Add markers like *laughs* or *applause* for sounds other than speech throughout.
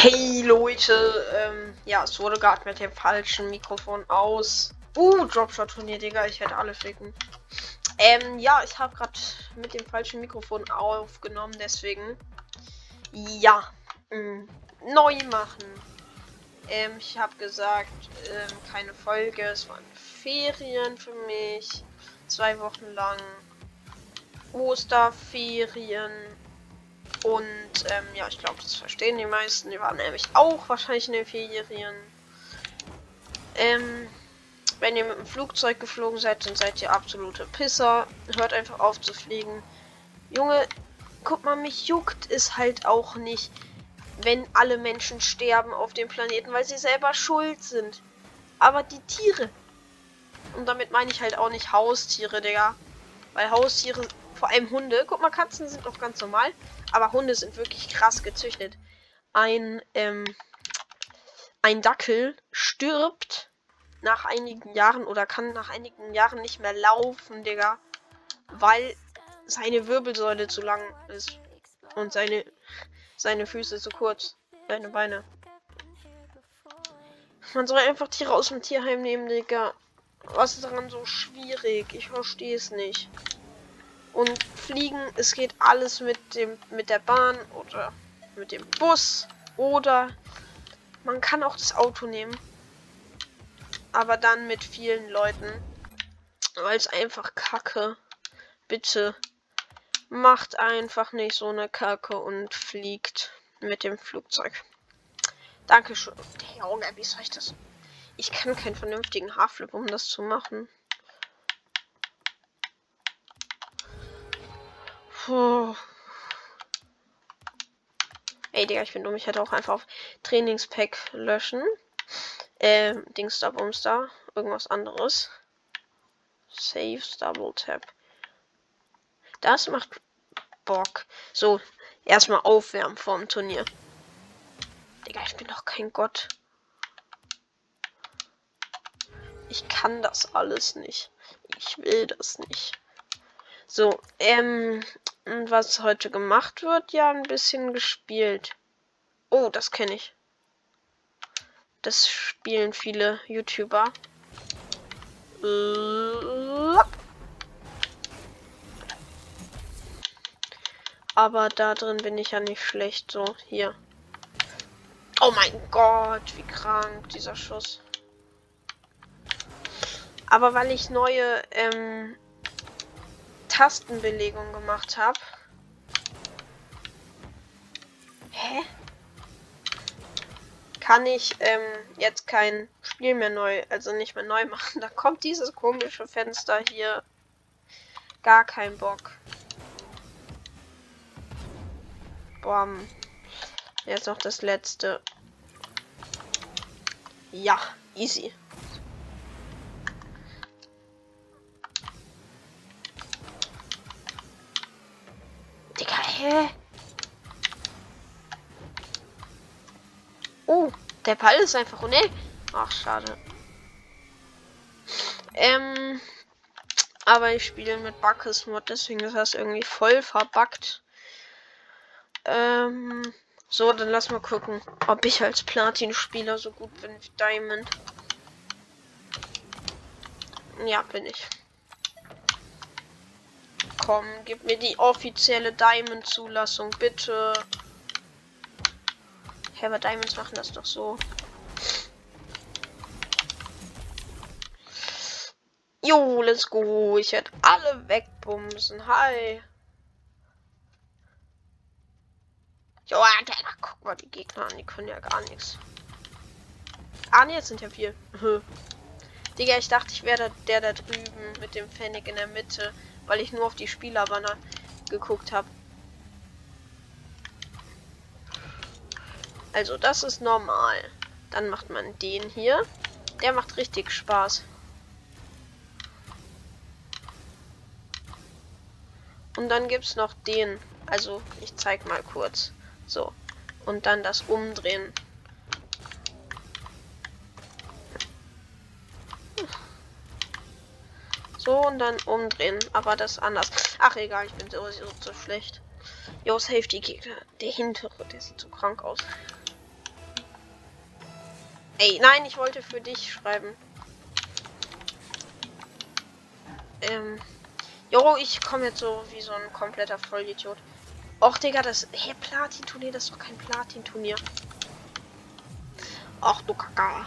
Hey Leute, ähm, ja, es wurde gerade mit dem falschen Mikrofon aus. Uh, Dropshot-Turnier, Digga, ich werde alle ficken. Ähm, ja, ich habe gerade mit dem falschen Mikrofon aufgenommen, deswegen. Ja, mh, mm, neu machen. Ähm, ich habe gesagt, ähm, keine Folge, es waren Ferien für mich. Zwei Wochen lang. Osterferien und ähm, ja, ich glaube, das verstehen die meisten. Die waren nämlich auch wahrscheinlich in den Ferien. Ähm, wenn ihr mit dem Flugzeug geflogen seid, dann seid ihr absolute Pisser. Hört einfach auf zu fliegen. Junge, guck mal, mich juckt es halt auch nicht, wenn alle Menschen sterben auf dem Planeten, weil sie selber schuld sind. Aber die Tiere. Und damit meine ich halt auch nicht Haustiere, Digga. Weil Haustiere, vor allem Hunde, guck mal, Katzen sind noch ganz normal. Aber Hunde sind wirklich krass gezüchtet. Ein, ähm, ein Dackel stirbt nach einigen Jahren oder kann nach einigen Jahren nicht mehr laufen, Digga. Weil seine Wirbelsäule zu lang ist. Und seine, seine Füße zu kurz. Seine Beine. Man soll einfach Tiere aus dem Tierheim nehmen, Digga. Was ist daran so schwierig? Ich verstehe es nicht. Und fliegen, es geht alles mit dem mit der Bahn oder mit dem Bus oder man kann auch das Auto nehmen. Aber dann mit vielen Leuten. Weil es einfach kacke. Bitte macht einfach nicht so eine Kacke und fliegt mit dem Flugzeug. Dankeschön. Junge, wie soll ich das? Ich kann keinen vernünftigen Haarflip, um das zu machen. Puh. Ey, Digga, ich bin dumm. Ich hätte auch einfach auf Trainingspack löschen. Ähm, Dings da, Bumstar. Irgendwas anderes. Save, Double Tap. Das macht Bock. So, erstmal aufwärmen vorm Turnier. Digga, ich bin doch kein Gott. Ich kann das alles nicht. Ich will das nicht. So, ähm, was heute gemacht wird, ja, ein bisschen gespielt. Oh, das kenne ich. Das spielen viele YouTuber. Aber da drin bin ich ja nicht schlecht. So, hier. Oh mein Gott, wie krank dieser Schuss. Aber weil ich neue ähm, Tastenbelegung gemacht habe. Hä? Kann ich ähm, jetzt kein Spiel mehr neu, also nicht mehr neu *laughs* machen. Da kommt dieses komische Fenster hier. Gar kein Bock. Bam. Jetzt noch das letzte. Ja, easy. Hä? Oh, der Ball ist einfach unnötig. Ach, schade. Ähm, aber ich spiele mit Buckes Mod, deswegen ist das irgendwie voll verbuggt. Ähm, so, dann lass mal gucken, ob ich als Platin-Spieler so gut bin wie Diamond. Ja, bin ich komm, gib mir die offizielle Diamond-Zulassung, bitte. Hä, aber Diamonds machen das doch so. Jo, let's go. Ich werde alle wegbumsen. Hi. Jo, Alter, guck mal die Gegner an. Die können ja gar nichts. Ah, ne, jetzt sind ja vier. *laughs* Digga, ich dachte, ich wäre der da drüben mit dem Pfennig in der Mitte weil ich nur auf die Spielerbanner geguckt habe. Also das ist normal. Dann macht man den hier. Der macht richtig Spaß. Und dann gibt es noch den. Also ich zeig mal kurz. So. Und dann das Umdrehen. So und dann umdrehen. Aber das anders. Ach egal, ich bin sowieso zu schlecht. Yo, Safety Gegner. Der hintere, der sieht so krank aus. Ey, nein, ich wollte für dich schreiben. Ähm. Jo, ich komme jetzt so wie so ein kompletter Vollidiot. Och, Digga, das. Hey, Platin-Turnier, das ist doch kein Platin-Turnier. Ach du Kaka.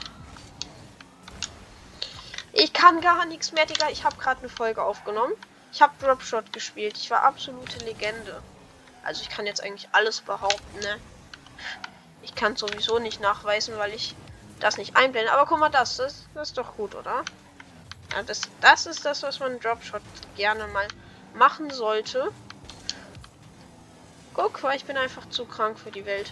Ich kann gar nichts mehr, Digga. Ich habe gerade eine Folge aufgenommen. Ich habe Dropshot gespielt. Ich war absolute Legende. Also ich kann jetzt eigentlich alles behaupten, ne? Ich kann sowieso nicht nachweisen, weil ich das nicht einblende. Aber guck mal, das, das, das ist doch gut, oder? Ja, das, das ist das, was man Dropshot gerne mal machen sollte. Guck, weil ich bin einfach zu krank für die Welt.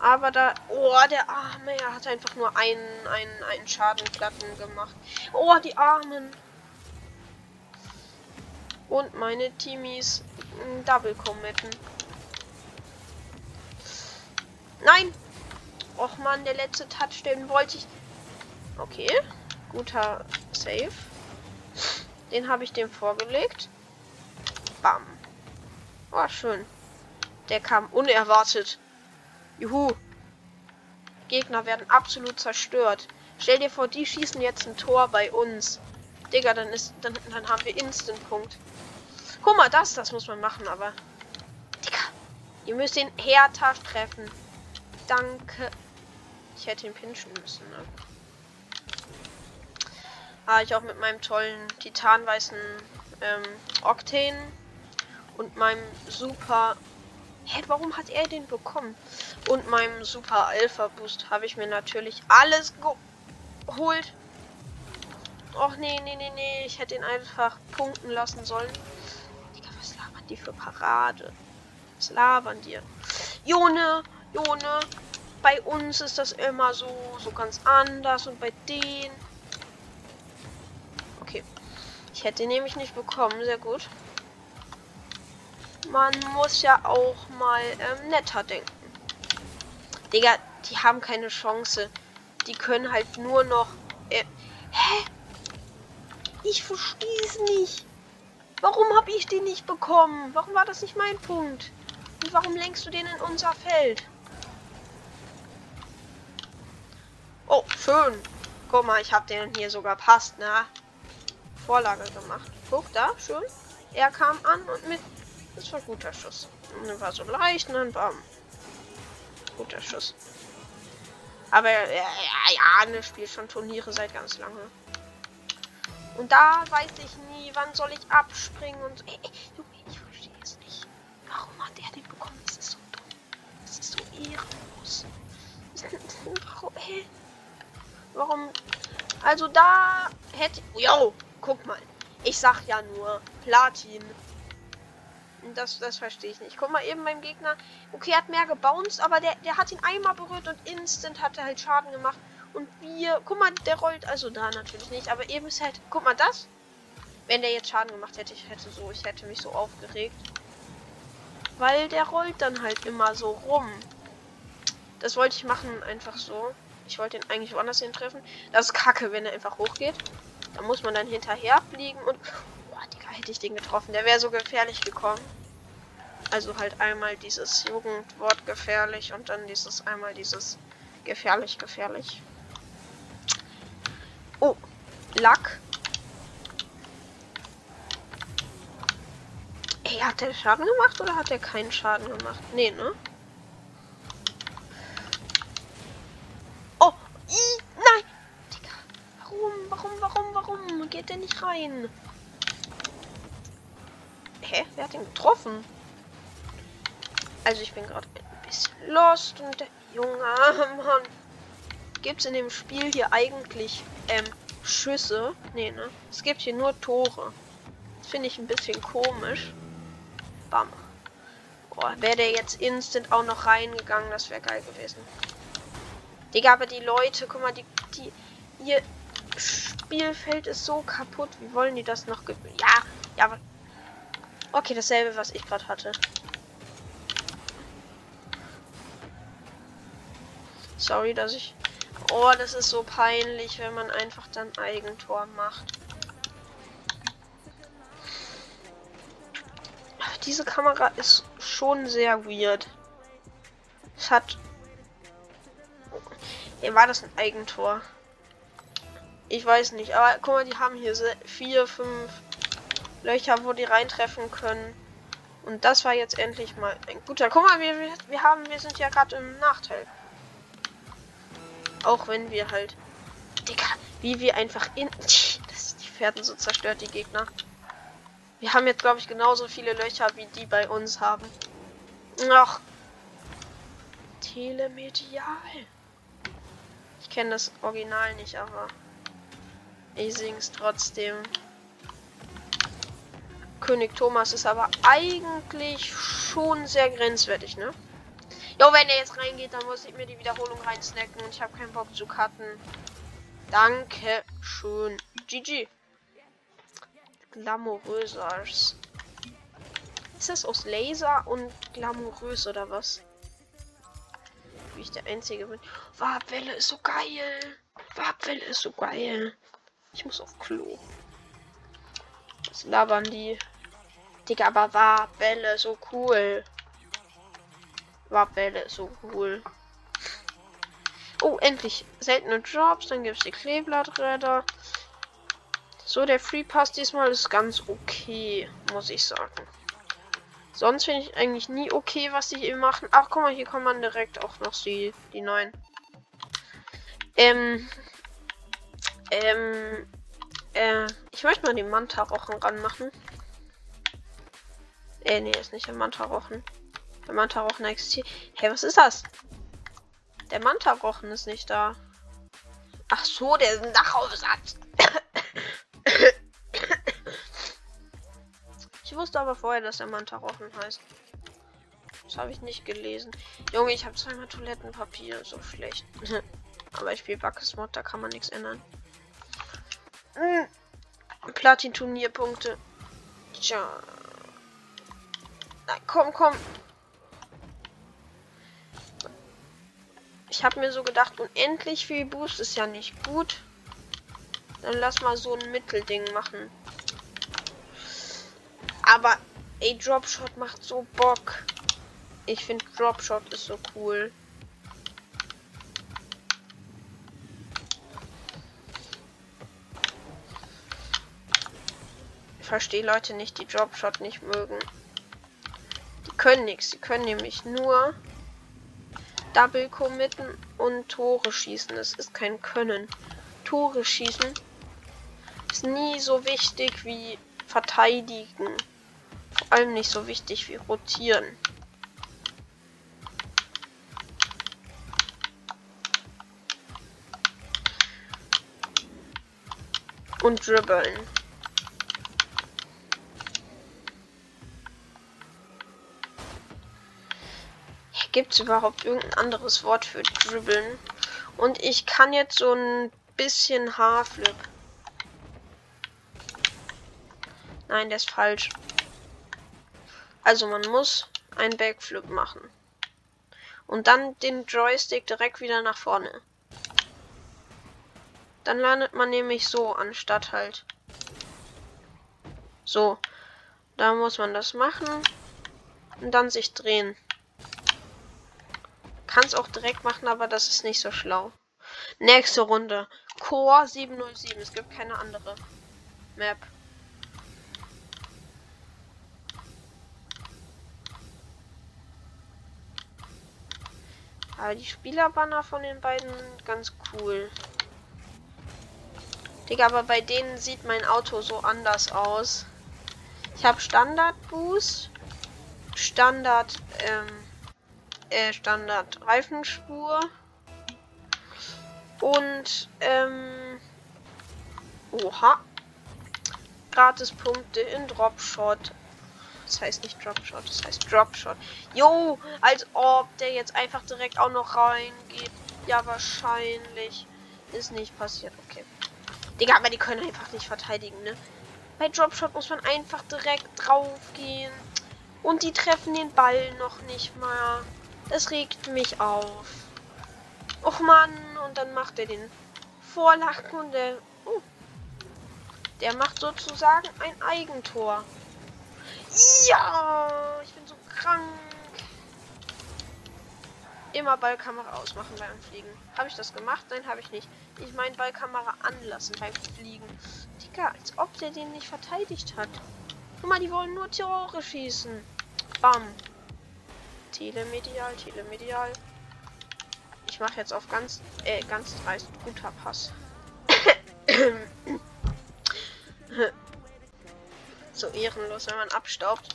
Aber da. Oh, der Arme, er hat einfach nur einen, einen, einen Schadenplatten gemacht. Oh, die Armen. Und meine Teamies Double committen. Nein! Och man, der letzte Touchdown wollte ich. Okay. Guter Save. Den habe ich dem vorgelegt. Bam. Oh, schön. Der kam unerwartet. Juhu. Gegner werden absolut zerstört. Stell dir vor, die schießen jetzt ein Tor bei uns. Digga, dann ist. Dann, dann haben wir Instant-Punkt. Guck mal, das, das muss man machen, aber. Digga. Ihr müsst den Hertha treffen. Danke. Ich hätte ihn pinchen müssen, ne? Ah, ich auch mit meinem tollen titanweißen ähm, Octane und meinem super. Hä, warum hat er den bekommen? Und meinem super Alpha Boost habe ich mir natürlich alles geholt. Och nee, nee, nee, nee. Ich hätte ihn einfach punkten lassen sollen. Digga, was labern die für Parade? Was labern die? Jone, Jone. Bei uns ist das immer so, so ganz anders und bei denen. Okay. Ich hätte ihn nämlich nicht bekommen. Sehr gut. Man muss ja auch mal ähm, netter denken. Digga, die haben keine Chance. Die können halt nur noch. Äh, hä? Ich verstehe es nicht. Warum habe ich den nicht bekommen? Warum war das nicht mein Punkt? Und warum lenkst du den in unser Feld? Oh, schön. Guck mal, ich habe den hier sogar passt, ne? Vorlage gemacht. Guck da, schön. Er kam an und mit. Das war guter Schuss. Und war so leicht und dann bam. Guter Schuss. Aber ja, ja, ja, ne spielt schon Turniere seit ganz lange. Und da weiß ich nie, wann soll ich abspringen und so. Ey, ey, ich verstehe es nicht. Warum hat er den bekommen? Das ist so dumm. Das ist so ehrenlos. *laughs* Warum, ey? Warum? Also da hätte. Yo, guck mal. Ich sag ja nur Platin. Das, das verstehe ich nicht. Guck mal, eben beim Gegner. Okay, er hat mehr gebounced, aber der, der hat ihn einmal berührt und instant hat er halt Schaden gemacht. Und wir, guck mal, der rollt, also da natürlich nicht, aber eben ist halt, guck mal das. Wenn der jetzt Schaden gemacht hätte, ich hätte so, ich hätte mich so aufgeregt. Weil der rollt dann halt immer so rum. Das wollte ich machen, einfach so. Ich wollte ihn eigentlich woanders hin treffen. Das ist kacke, wenn er einfach hochgeht. Da muss man dann hinterher fliegen und. Hätte ich den getroffen. Der wäre so gefährlich gekommen. Also halt einmal dieses Jugendwort gefährlich und dann dieses einmal dieses gefährlich, gefährlich. Oh, Lack. Ey, hat der Schaden gemacht oder hat er keinen Schaden gemacht? Nee, ne? Oh, i, nein. Digga, warum, warum, warum, warum geht der nicht rein? Wer hat ihn getroffen? Also ich bin gerade ein bisschen lost und der Junge, *laughs* Mann. Gibt es in dem Spiel hier eigentlich ähm, Schüsse? Nee, ne? Es gibt hier nur Tore. Das finde ich ein bisschen komisch. Bam. Boah, wäre der jetzt instant auch noch reingegangen, das wäre geil gewesen. Digga, aber die Leute, guck mal, die, die, ihr Spielfeld ist so kaputt. Wie wollen die das noch? Ja, ja, aber. Okay, dasselbe, was ich gerade hatte. Sorry, dass ich Oh, das ist so peinlich, wenn man einfach dann Eigentor macht. Diese Kamera ist schon sehr weird. Es hat Ja, war das ein Eigentor? Ich weiß nicht, aber guck mal, die haben hier vier, fünf Löcher, wo die reintreffen können. Und das war jetzt endlich mal ein guter. Guck mal, wir, wir haben, wir sind ja gerade im Nachteil. Auch wenn wir halt. Digga, wie wir einfach in. *laughs* Das, die Pferden so zerstört, die Gegner. Wir haben jetzt, glaube ich, genauso viele Löcher, wie die bei uns haben. Ach. Telemedial. Ich kenne das Original nicht, aber ich sing's trotzdem. König Thomas ist aber eigentlich schon sehr grenzwertig, ne? Jo, wenn er jetzt reingeht, dann muss ich mir die Wiederholung reinsnacken und ich habe keinen Bock zu cutten. Danke schön. GG. Glamourösers. Ist das aus Laser und glamourös oder was? Wie ich der Einzige bin. Warbwelle ist so geil. Warbwelle ist so geil. Ich muss auf Klo. Was labern die? Digga, aber Warbwelle so cool. Warbwelle so cool. Oh, endlich. Seltene Jobs. Dann gibt es die Kleeblatträder. So, der Free Pass diesmal ist ganz okay, muss ich sagen. Sonst finde ich eigentlich nie okay, was die hier machen. Ach, guck mal, hier kann man direkt auch noch die, die neuen. Ähm. Ähm. Äh, ich möchte mal den Manta-Rochen ranmachen. Äh, nee, ist nicht der Manta-Rochen. Der Manta-Rochen existiert. Hey, was ist das? Der Manta-Rochen ist nicht da. Ach so, der ist ein Dachaufsatz. *coughs* Ich wusste aber vorher, dass der Manta-Rochen heißt. Das habe ich nicht gelesen. Junge, ich habe zweimal Toilettenpapier. So schlecht. *laughs* aber ich spiele Backesmod, da kann man nichts ändern. Mhm. Platin-Turnierpunkte. Tja. Nein, komm, komm. Ich habe mir so gedacht, unendlich viel Boost ist ja nicht gut. Dann lass mal so ein Mittelding machen. Aber, ey, Dropshot macht so Bock. Ich finde Dropshot ist so cool. Verstehe Leute nicht, die Dropshot nicht mögen. Die können nichts. Die können nämlich nur Double committen und Tore schießen. Das ist kein Können. Tore schießen ist nie so wichtig wie verteidigen. Vor allem nicht so wichtig wie rotieren. Und dribbeln. Gibt es überhaupt irgendein anderes Wort für dribbeln? Und ich kann jetzt so ein bisschen Haarflip. Nein, der ist falsch. Also man muss einen Backflip machen. Und dann den Joystick direkt wieder nach vorne. Dann landet man nämlich so, anstatt halt. So. Da muss man das machen. Und dann sich drehen. Kann es auch direkt machen, aber das ist nicht so schlau. Nächste Runde. Core 707. Es gibt keine andere Map. Aber die Spielerbanner von den beiden ganz cool. Digga, aber bei denen sieht mein Auto so anders aus. Ich habe Standard Boost, Standard, ähm, äh, Standard Reifenspur und, ähm, oha, Gratispunkte in Dropshot das heißt nicht Dropshot, das heißt Dropshot. Jo, als ob der jetzt einfach direkt auch noch reingeht. Ja, wahrscheinlich. Ist nicht passiert. Okay. Digga, aber die können einfach nicht verteidigen, ne? Bei Dropshot muss man einfach direkt drauf gehen. Und die treffen den Ball noch nicht mal. Das regt mich auf. Och Mann, und dann macht er den Vorlachen und der. Oh, der macht sozusagen ein Eigentor. Ja, ich bin so krank. Immer Ballkamera ausmachen beim Fliegen. Habe ich das gemacht? Nein, habe ich nicht. Ich meine Ballkamera anlassen beim Fliegen. Digga, als ob der den nicht verteidigt hat. Guck mal, die wollen nur Tore schießen. Bam. Telemedial, telemedial. Ich mache jetzt auf ganz, äh, ganz dreist guter Pass. *coughs* so ehrenlos, wenn man abstaubt.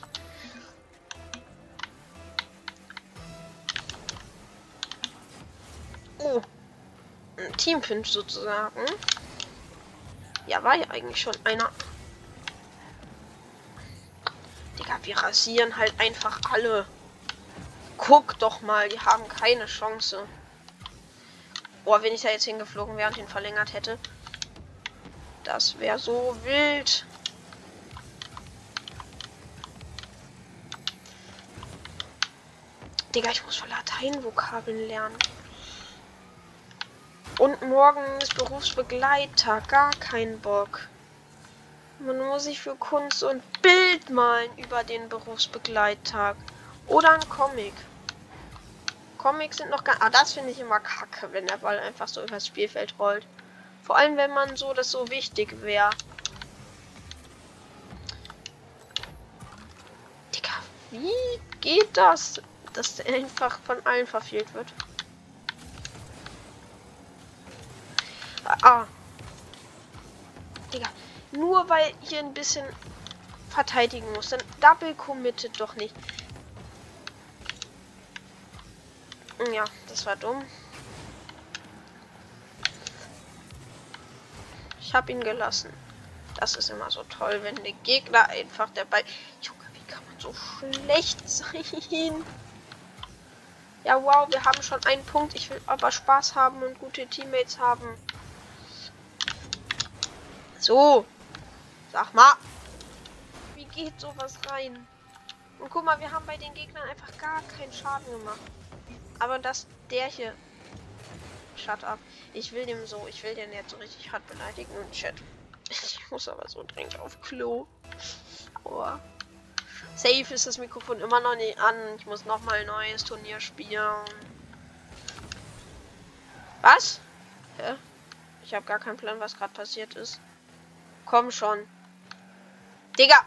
Oh. Ein Teampinch sozusagen. Ja, war ja eigentlich schon einer. Digga, wir rasieren halt einfach alle. Guck doch mal, die haben keine Chance. Boah, wenn ich da jetzt hingeflogen wäre und ihn verlängert hätte. Das wäre so wild. Digga, ich muss Lateinvokabeln lernen. Und morgen ist Berufsbegleiter. Gar kein Bock. Man muss sich für Kunst und Bild malen über den Berufsbegleittag. Oder ein Comic. Comics sind noch gar. Ah, das finde ich immer kacke, wenn der Ball einfach so übers Spielfeld rollt. Vor allem, wenn man so das so wichtig wäre. Digga, wie geht das? Dass der einfach von allen verfehlt wird. Ah. Digga, nur weil hier ein bisschen verteidigen muss, dann double committed doch nicht. Ja, das war dumm. Ich habe ihn gelassen. Das ist immer so toll, wenn der Gegner einfach Ball. Junge, wie kann man so schlecht sein? Ja, wow, wir haben schon einen Punkt. Ich will aber Spaß haben und gute Teammates haben. So. Sag mal. Wie geht sowas rein? Und guck mal, wir haben bei den Gegnern einfach gar keinen Schaden gemacht. Aber dass der hier. Shut up. Ich will dem so, ich will den jetzt so richtig hart beleidigen und Chat. Ich muss aber so dringend auf Klo. Aua. Safe ist das Mikrofon immer noch nicht an. Ich muss noch mal ein neues Turnier spielen. Was? Hä? Ich habe gar keinen Plan, was gerade passiert ist. Komm schon. Digga!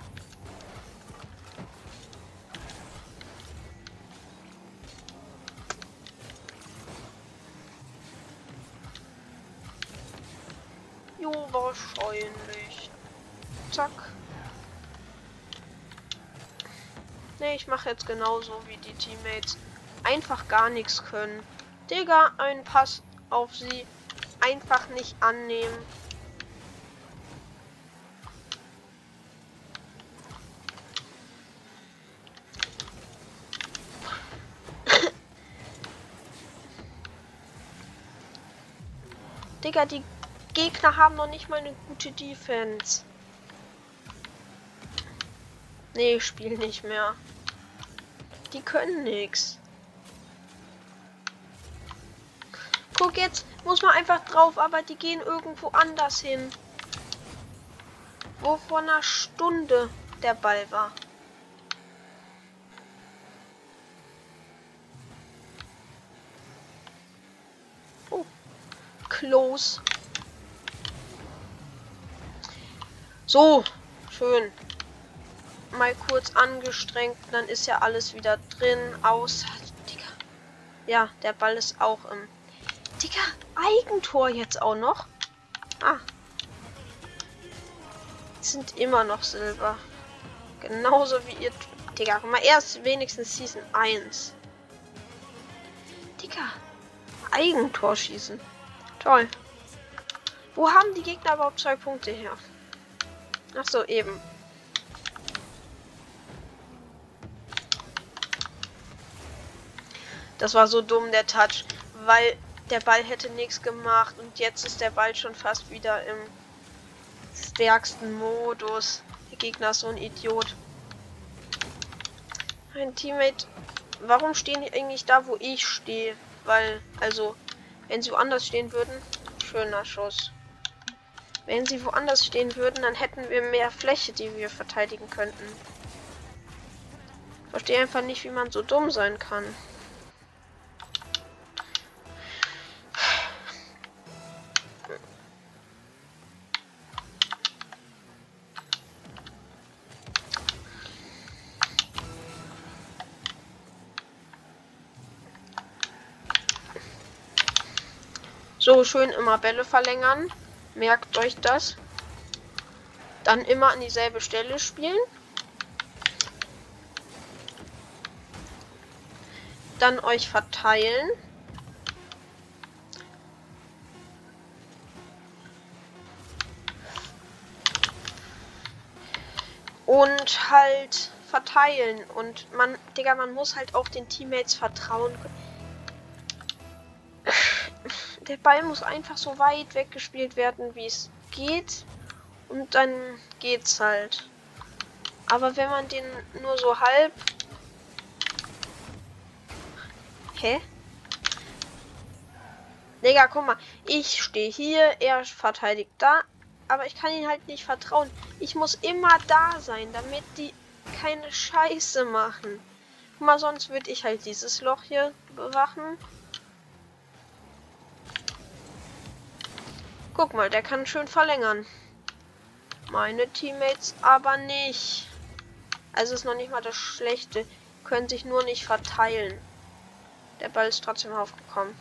Jo, wahrscheinlich. Zack. Ne, ich mache jetzt genauso wie die Teammates. Einfach gar nichts können. Digga, ein Pass auf sie. Einfach nicht annehmen. Digga, die Gegner haben noch nicht mal eine gute Defense. Nee, ich spiele nicht mehr. Die können nichts. Guck jetzt, muss man einfach drauf, aber die gehen irgendwo anders hin. Wo vor einer Stunde der Ball war. close. So, schön. Mal kurz angestrengt, dann ist ja alles wieder drin. Aus. Digga. Ja, der Ball ist auch im. Digga, Eigentor jetzt auch noch. Ah. Sind immer noch Silber. Genauso wie ihr. Digga, guck mal, erst wenigstens Season 1. Digga. Eigentor schießen. Toll. Wo haben die Gegner überhaupt zwei Punkte her? Ach so, eben. Das war so dumm, der Touch, weil der Ball hätte nichts gemacht und jetzt ist der Ball schon fast wieder im stärksten Modus. Der Gegner ist so ein Idiot. Mein Teammate, warum stehen die eigentlich da, wo ich stehe? Weil, also, wenn sie woanders stehen würden, schöner Schuss. Wenn sie woanders stehen würden, dann hätten wir mehr Fläche, die wir verteidigen könnten. Verstehe einfach nicht, wie man so dumm sein kann. So schön immer Bälle verlängern. Merkt euch das. Dann immer an dieselbe Stelle spielen. Dann euch verteilen. Und halt verteilen. Und man, Digga, man muss halt auch den Teammates vertrauen. Der Ball muss einfach so weit weggespielt werden, wie es geht. Und dann geht's halt. Aber wenn man den nur so halb. Hä? Digga, guck mal. Ich stehe hier, er verteidigt da. Aber ich kann ihn halt nicht vertrauen. Ich muss immer da sein, damit die keine Scheiße machen. Guck mal, sonst würde ich halt dieses Loch hier bewachen. Guck mal, der kann schön verlängern. Meine Teammates aber nicht. Also ist noch nicht mal das Schlechte. Können sich nur nicht verteilen. Der Ball ist trotzdem aufgekommen.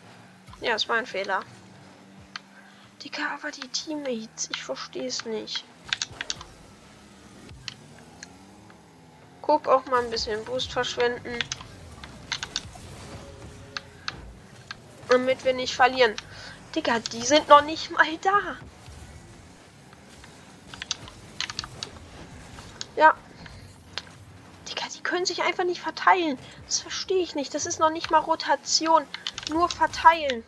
Ja, es war ein Fehler. Digga, aber die Teammates, ich verstehe es nicht. Guck auch mal ein bisschen Boost verschwenden. Damit wir nicht verlieren. Digga, die sind noch nicht mal da. Ja. Digga, die können sich einfach nicht verteilen. Das verstehe ich nicht. Das ist noch nicht mal Rotation. Nur verteilen.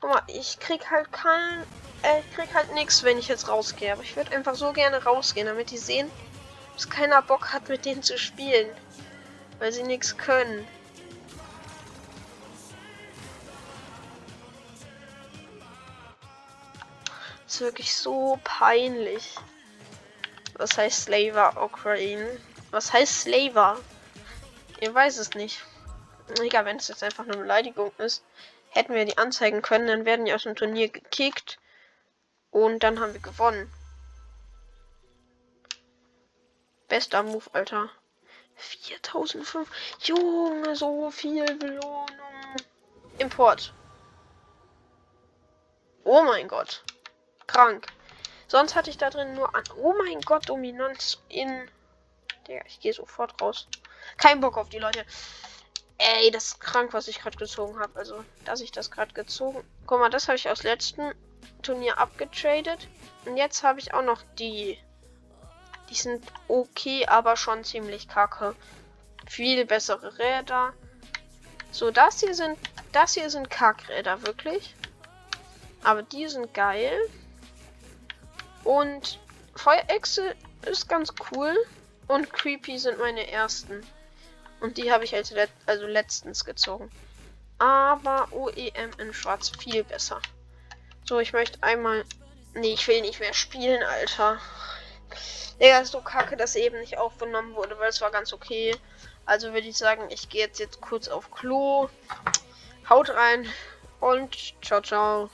Guck mal, ich krieg halt kein... Äh, ich krieg halt nichts, wenn ich jetzt rausgehe. Aber ich würde einfach so gerne rausgehen, damit die sehen, dass keiner Bock hat, mit denen zu spielen. Weil sie nichts können. Ist wirklich so peinlich. Was heißt Slaver Ukraine? Was heißt Slaver? Ihr weiß es nicht. Egal, wenn es jetzt einfach eine Beleidigung ist, hätten wir die anzeigen können, dann werden die aus dem Turnier gekickt und dann haben wir gewonnen. Bester Move, Alter. 4005. Junge, so viel Belohnung. Import. Oh mein Gott. Krank. Sonst hatte ich da drin nur an. Oh mein Gott, Dominanz in. Der, ich gehe sofort raus. Kein Bock auf die Leute. Ey, das ist krank, was ich gerade gezogen habe. Also, dass ich das gerade gezogen. Guck mal, das habe ich aus letzten Turnier abgetradet. Und jetzt habe ich auch noch die die sind okay, aber schon ziemlich kacke. Viel bessere Räder. So, das hier sind, das hier sind Kackräder, wirklich. Aber die sind geil. Und Feuerechse ist ganz cool. Und Creepy sind meine ersten. Und die habe ich als let also letztens gezogen. Aber OEM in Schwarz viel besser. So, ich möchte einmal. Nee, ich will nicht mehr spielen, Alter. Digga, ist so kacke, dass eben nicht aufgenommen wurde, weil es war ganz okay. Also würde ich sagen, ich gehe jetzt, jetzt kurz auf Klo. Haut rein und ciao, ciao.